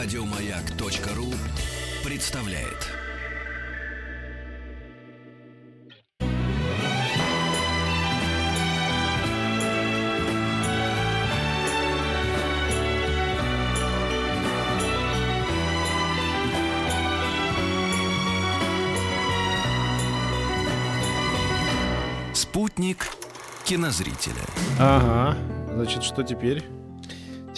Радиомаяк.ру представляет. Спутник кинозрителя. Ага. Значит, что теперь?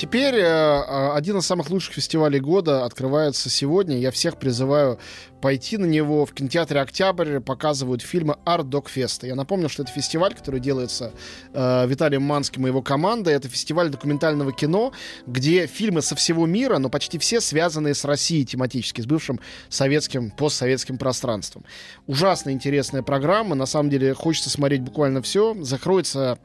Теперь э, э, один из самых лучших фестивалей года открывается сегодня. Я всех призываю пойти на него. В кинотеатре «Октябрь» показывают фильмы «Арт Док Феста». Я напомню, что это фестиваль, который делается э, Виталием Манским и его командой. Это фестиваль документального кино, где фильмы со всего мира, но почти все связанные с Россией тематически, с бывшим советским, постсоветским пространством. Ужасно интересная программа. На самом деле хочется смотреть буквально все. Закроется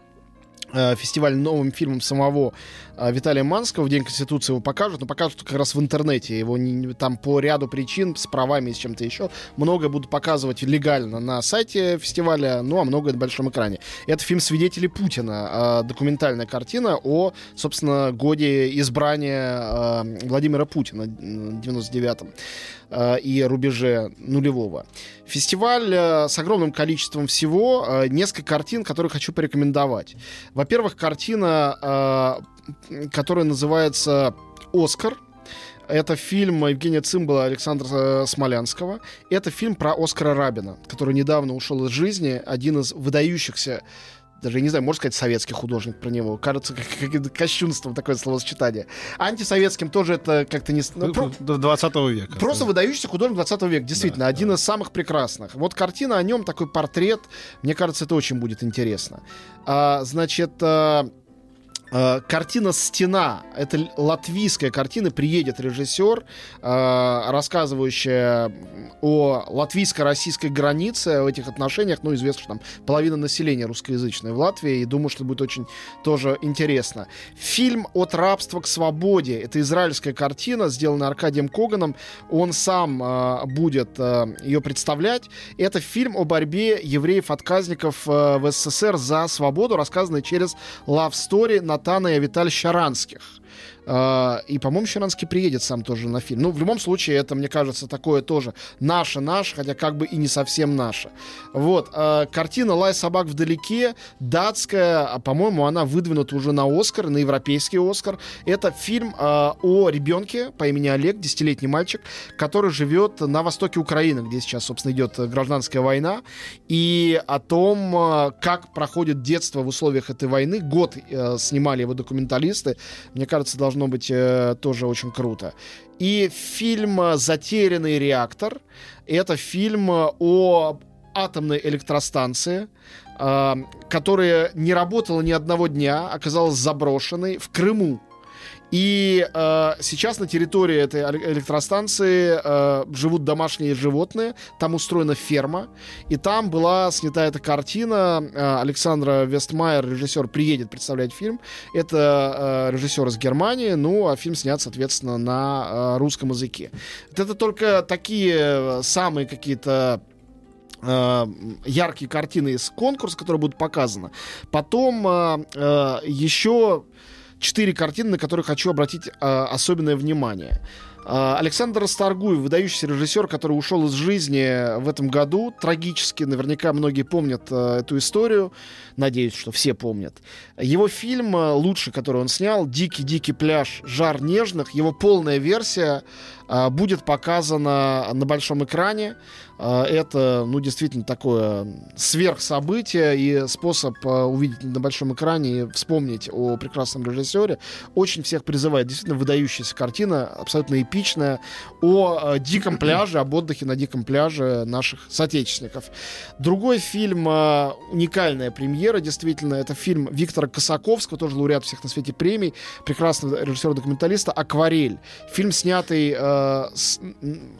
фестиваль новым фильмом самого э, Виталия Манского в День Конституции его покажут, но покажут как раз в интернете. Его не, там по ряду причин с правами и с чем-то еще многое будут показывать легально на сайте фестиваля, ну а многое на большом экране. Это фильм «Свидетели Путина», э, документальная картина о, собственно, годе избрания э, Владимира Путина в 99-м э, и рубеже нулевого. Фестиваль э, с огромным количеством всего, э, несколько картин, которые хочу порекомендовать. Во-первых, картина, э, которая называется «Оскар». Это фильм Евгения Цимбала, Александра э, Смолянского. Это фильм про Оскара Рабина, который недавно ушел из жизни. Один из выдающихся даже, я не знаю, можно сказать, советский художник про него. Кажется, как, как кощунством такое словосочетание. Антисоветским тоже это как-то не... Ну, про... 20 века. Просто выдающийся художник 20 века, действительно, Да, один да. из самых прекрасных. Вот картина о нем, такой портрет, мне кажется, это очень будет интересно. А, значит, а, картина «Стена». Это латвийская картина. Приедет режиссер, а, рассказывающая о латвийско-российской границе, в этих отношениях. Ну, известно, что там половина населения русскоязычная в Латвии. И думаю, что будет очень тоже интересно. Фильм «От рабства к свободе». Это израильская картина, сделанная Аркадием Коганом. Он сам а, будет ее представлять. Это фильм о борьбе евреев-отказников в СССР за свободу, рассказанный через Love Story Натана и Виталь Щаранских. А, И, по-моему, Щаранский приедет сам тоже на фильм. Ну, в любом случае, это, мне кажется, такое тоже наше-наше, хотя как бы и не совсем наше. Вот. а, Картина «Лай собак вдалеке», датская, а, по-моему, она выдвинута уже на Оскар, на европейский Оскар. Это фильм а, о ребенке по имени Олег, десятилетний мальчик, который живет на востоке Украины, где сейчас, собственно, идет гражданская война, и о том, как проходит детство в условиях этой войны. Год э, снимали его документалисты. Мне кажется, должно быть э, тоже очень круто. И фильм э, «Затерянный реактор». Это фильм э, о атомной электростанции, э, которая не работала ни одного дня, оказалась заброшенной в Крыму. И э, сейчас на территории этой эле- электростанции э, живут домашние животные, там устроена ферма, и там была снята эта картина. Э, Александра Вестмайер, режиссер, приедет представлять фильм. Это э, режиссер из Германии, ну, а фильм снят, соответственно, на э, русском языке. Это только такие э, самые какие-то э, яркие картины из конкурса, которые будут показаны. Потом э, э, еще четыре картины, на которые хочу обратить э, особенное внимание. Э, Александр Расторгуев, выдающийся режиссер, который ушел из жизни в этом году, трагически, наверняка многие помнят э, эту историю, надеюсь, что все помнят. Его фильм, э, лучший, который он снял, «Дикий-дикий пляж. Жар нежных», его полная версия будет показана на большом экране. Это, ну, действительно такое сверхсобытие и способ увидеть на большом экране и вспомнить о прекрасном режиссере. Очень всех призывает. Действительно выдающаяся картина, абсолютно эпичная, о э, диком пляже, об отдыхе на диком пляже наших соотечественников. Другой фильм, э, уникальная премьера, действительно, это фильм Виктора Косаковского, тоже лауреат всех на свете премий, прекрасного режиссера-документалиста «Акварель». Фильм, снятый э, с,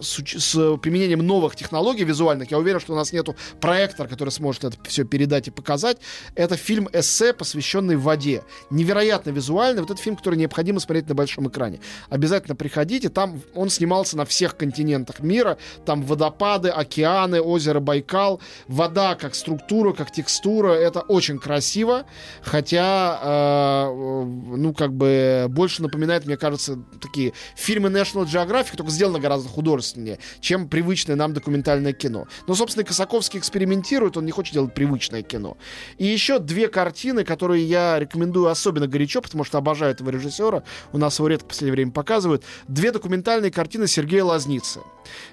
с с применением новых технологий визуальных. Я уверен, что у нас нету проектора, который сможет это все передать и показать. Это фильм-эссе, посвященный воде. Невероятно визуальный. Вот это фильм, который необходимо смотреть на большом экране. Обязательно приходите. Там там он снимался на всех континентах мира. Там водопады, океаны, озеро Байкал, вода как структура, как текстура. Это очень красиво, хотя, э, ну, как бы больше напоминает, мне кажется, такие фильмы National Geographic, только сделано гораздо художественнее, чем привычное нам документальное кино. Но, собственно, Косаковский экспериментирует, он не хочет делать привычное кино. И еще две картины, которые я рекомендую особенно горячо, потому что обожаю этого режиссера. У нас его редко в последнее время показывают. Две документальные картины Сергея Лазницы.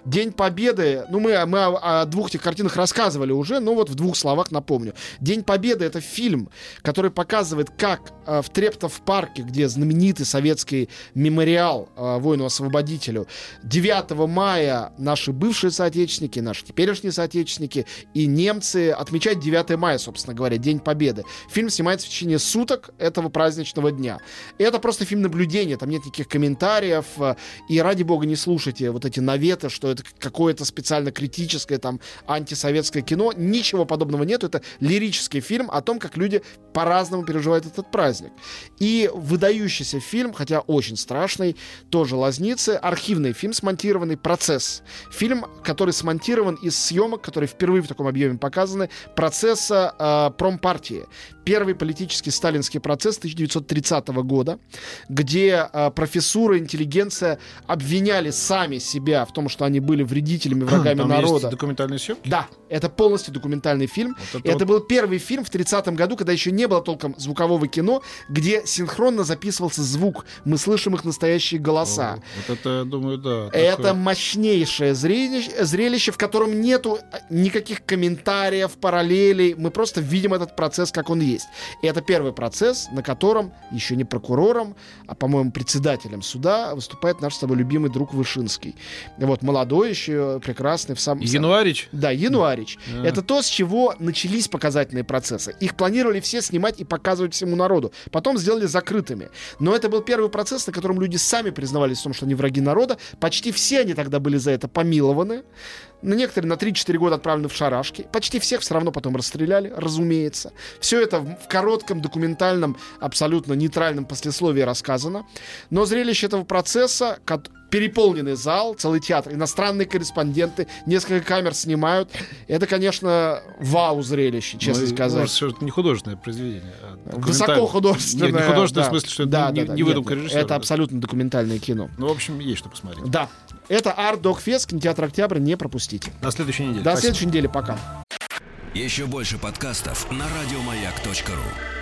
День Победы, ну мы, мы о, о двух этих картинах рассказывали уже, но вот в двух словах напомню. День Победы это фильм, который показывает, как э, в Трептов парке, где знаменитый советский мемориал э, воину-освободителю, 9 мая наши бывшие соотечественники, наши теперешние соотечественники и немцы отмечают 9 мая, собственно говоря, День Победы. Фильм снимается в течение суток этого праздничного дня. Это просто фильм наблюдения, там нет никаких комментариев, э, и ради бога не слушайте вот эти наветы, что это какое-то специально критическое там антисоветское кино. Ничего подобного нет. Это лирический фильм о том, как люди по-разному переживают этот праздник. И выдающийся фильм, хотя очень страшный, тоже Лазницы, архивный фильм, смонтированный «Процесс». Фильм, который смонтирован из съемок, которые впервые в таком объеме показаны, процесса э, промпартии первый политический сталинский процесс 1930 года, где э, профессура, интеллигенция обвиняли сами себя в том, что они были вредителями, врагами Там народа. есть документальные съемки? Да, это полностью документальный фильм. Вот это это вот- был первый фильм в 30-м году, когда еще не было толком звукового кино, где синхронно записывался звук. Мы слышим их настоящие голоса. Вот это, думаю, да. Это такое- мощнейшее зрелище, зрелище, в котором нету э, никаких комментариев, параллелей. Мы просто видим этот процесс, как он есть. И это первый процесс, на котором еще не прокурором, а, по-моему, председателем суда выступает наш тобой любимый друг Вышинский. Вот, молодой еще, прекрасный в самом... Януарич? Да, Януарич. А. Это то, с чего начались показательные процессы. Их планировали все снимать и показывать всему народу. Потом сделали закрытыми. Но это был первый процесс, на котором люди сами признавались в том, что они враги народа. Почти все они тогда были за это помилованы. На некоторые на 3-4 года отправлены в шарашки. Почти всех все равно потом расстреляли, разумеется. Все это в в коротком, документальном, абсолютно нейтральном послесловии рассказано. Но зрелище этого процесса, переполненный зал, целый театр, иностранные корреспонденты, несколько камер снимают. Это, конечно, вау зрелище, честно Ну, сказать. может, что это не художественное произведение. а Высоко художественное. Нет, не художественное да. в смысле, что это Да, не, да, да. не выдумка Нет, режиссера. Это абсолютно документальное кино. Ну, в общем, есть что посмотреть. Да. Это Art Dog Fest, кинотеатр Октябрь, не пропустите. На следующей неделе. До Спасибо. следующей недели, пока. Еще больше подкастов на радиомаяк.ру.